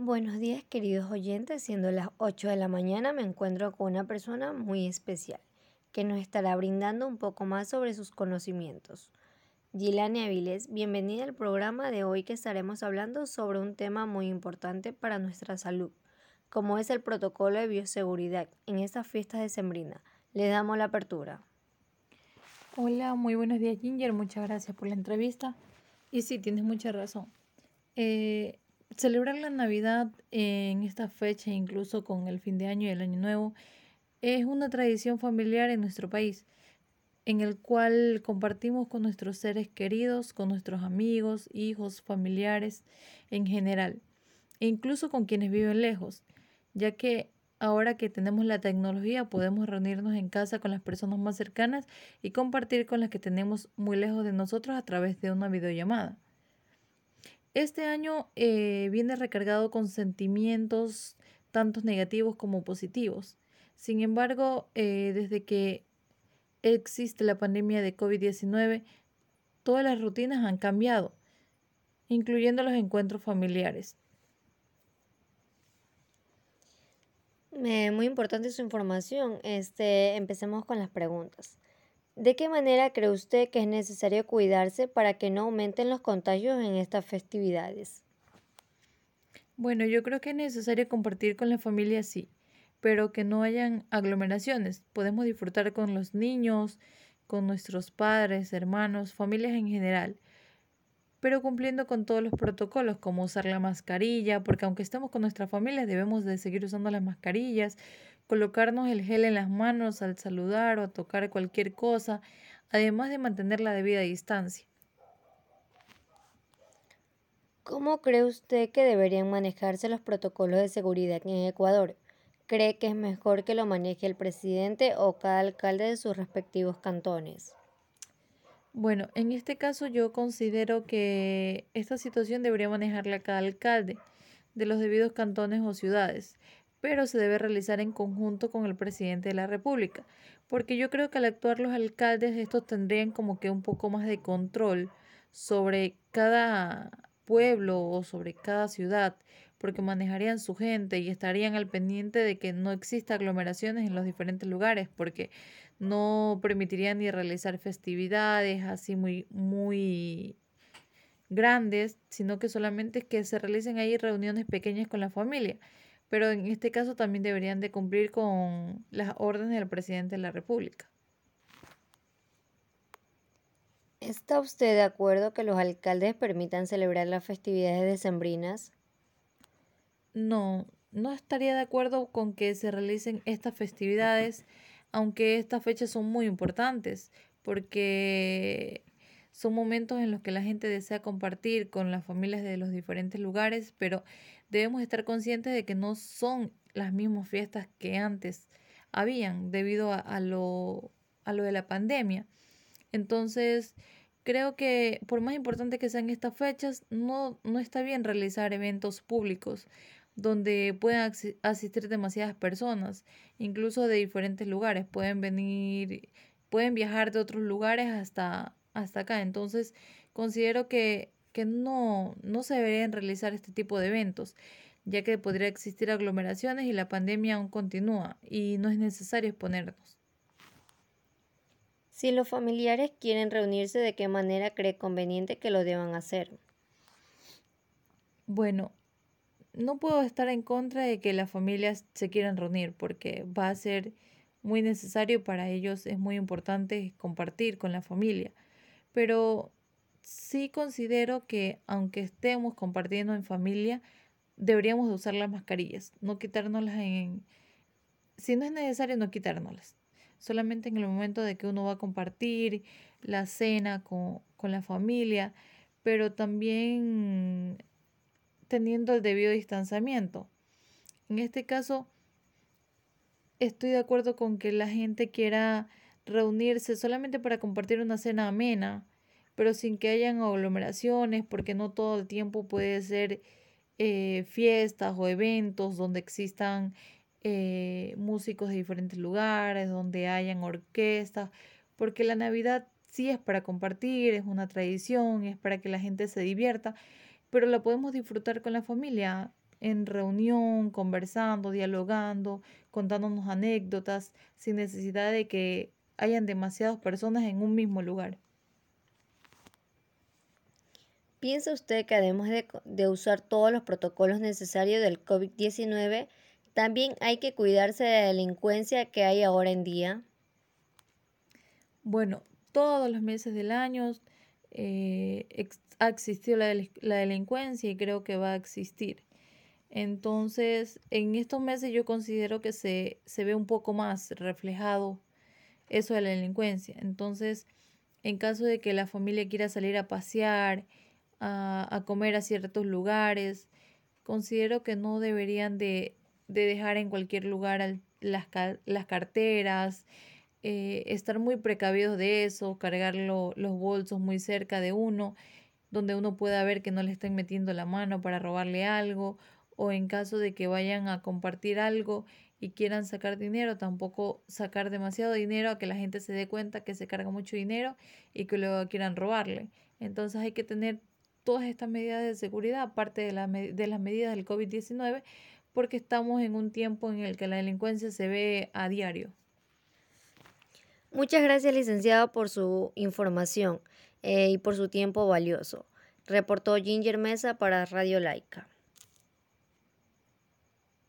Buenos días queridos oyentes, siendo las 8 de la mañana me encuentro con una persona muy especial que nos estará brindando un poco más sobre sus conocimientos. Gilani Aviles, bienvenida al programa de hoy que estaremos hablando sobre un tema muy importante para nuestra salud, como es el protocolo de bioseguridad en estas fiestas de Sembrina. Le damos la apertura. Hola, muy buenos días Ginger, muchas gracias por la entrevista. Y sí, tienes mucha razón. Eh, celebrar la Navidad en esta fecha, incluso con el fin de año y el año nuevo, es una tradición familiar en nuestro país, en el cual compartimos con nuestros seres queridos, con nuestros amigos, hijos, familiares en general, e incluso con quienes viven lejos, ya que ahora que tenemos la tecnología podemos reunirnos en casa con las personas más cercanas y compartir con las que tenemos muy lejos de nosotros a través de una videollamada. Este año eh, viene recargado con sentimientos tanto negativos como positivos. Sin embargo, eh, desde que existe la pandemia de COVID-19, todas las rutinas han cambiado, incluyendo los encuentros familiares. Eh, muy importante su información. Este, empecemos con las preguntas. ¿De qué manera cree usted que es necesario cuidarse para que no aumenten los contagios en estas festividades? Bueno, yo creo que es necesario compartir con la familia, sí, pero que no hayan aglomeraciones. Podemos disfrutar con los niños, con nuestros padres, hermanos, familias en general, pero cumpliendo con todos los protocolos, como usar la mascarilla, porque aunque estemos con nuestra familia, debemos de seguir usando las mascarillas, colocarnos el gel en las manos al saludar o a tocar cualquier cosa, además de mantener la debida distancia. ¿Cómo cree usted que deberían manejarse los protocolos de seguridad en Ecuador? ¿Cree que es mejor que lo maneje el presidente o cada alcalde de sus respectivos cantones? Bueno, en este caso yo considero que esta situación debería manejarla cada alcalde de los debidos cantones o ciudades, pero se debe realizar en conjunto con el presidente de la República, porque yo creo que al actuar los alcaldes estos tendrían como que un poco más de control sobre cada pueblo o sobre cada ciudad, porque manejarían su gente y estarían al pendiente de que no exista aglomeraciones en los diferentes lugares, porque no permitirían ni realizar festividades así muy muy grandes, sino que solamente que se realicen ahí reuniones pequeñas con la familia pero en este caso también deberían de cumplir con las órdenes del presidente de la República. ¿Está usted de acuerdo que los alcaldes permitan celebrar las festividades decembrinas? No, no estaría de acuerdo con que se realicen estas festividades, aunque estas fechas son muy importantes, porque son momentos en los que la gente desea compartir con las familias de los diferentes lugares, pero debemos estar conscientes de que no son las mismas fiestas que antes habían debido a, lo, a lo de la pandemia. Entonces, creo que por más importante que sean estas fechas, no, no está bien realizar eventos públicos donde puedan asistir demasiadas personas, incluso de diferentes lugares. Pueden venir, pueden viajar de otros lugares hasta, hasta acá. Entonces, considero que que no, no se deberían realizar este tipo de eventos, ya que podría existir aglomeraciones y la pandemia aún continúa y no es necesario exponernos. Si los familiares quieren reunirse, ¿de qué manera cree conveniente que lo deban hacer? Bueno, no puedo estar en contra de que las familias se quieran reunir porque va a ser muy necesario para ellos, es muy importante compartir con la familia, pero sí considero que aunque estemos compartiendo en familia, deberíamos de usar las mascarillas, no quitárnoslas en... Si no es necesario, no quitárnoslas. Solamente en el momento de que uno va a compartir la cena con, con la familia, pero también teniendo el debido distanciamiento. En este caso, estoy de acuerdo con que la gente quiera reunirse solamente para compartir una cena amena pero sin que hayan aglomeraciones, porque no todo el tiempo puede ser eh, fiestas o eventos donde existan eh, músicos de diferentes lugares, donde hayan orquestas, porque la Navidad sí es para compartir, es una tradición, es para que la gente se divierta, pero la podemos disfrutar con la familia en reunión, conversando, dialogando, contándonos anécdotas, sin necesidad de que hayan demasiadas personas en un mismo lugar. ¿Piensa usted que además de, de usar todos los protocolos necesarios del COVID-19, también hay que cuidarse de la delincuencia que hay ahora en día? Bueno, todos los meses del año eh, ha existido la, la delincuencia y creo que va a existir. Entonces, en estos meses yo considero que se, se ve un poco más reflejado eso de la delincuencia. Entonces, en caso de que la familia quiera salir a pasear, a, a comer a ciertos lugares, considero que no deberían de, de dejar en cualquier lugar las, las carteras, eh, estar muy precavidos de eso, cargar los bolsos muy cerca de uno, donde uno pueda ver que no le estén metiendo la mano para robarle algo, o en caso de que vayan a compartir algo y quieran sacar dinero, tampoco sacar demasiado dinero a que la gente se dé cuenta que se carga mucho dinero y que luego quieran robarle. Entonces hay que tener todas estas medidas de seguridad, aparte de, la, de las medidas del COVID-19, porque estamos en un tiempo en el que la delincuencia se ve a diario. Muchas gracias, licenciado, por su información eh, y por su tiempo valioso. Reportó Ginger Mesa para Radio Laica.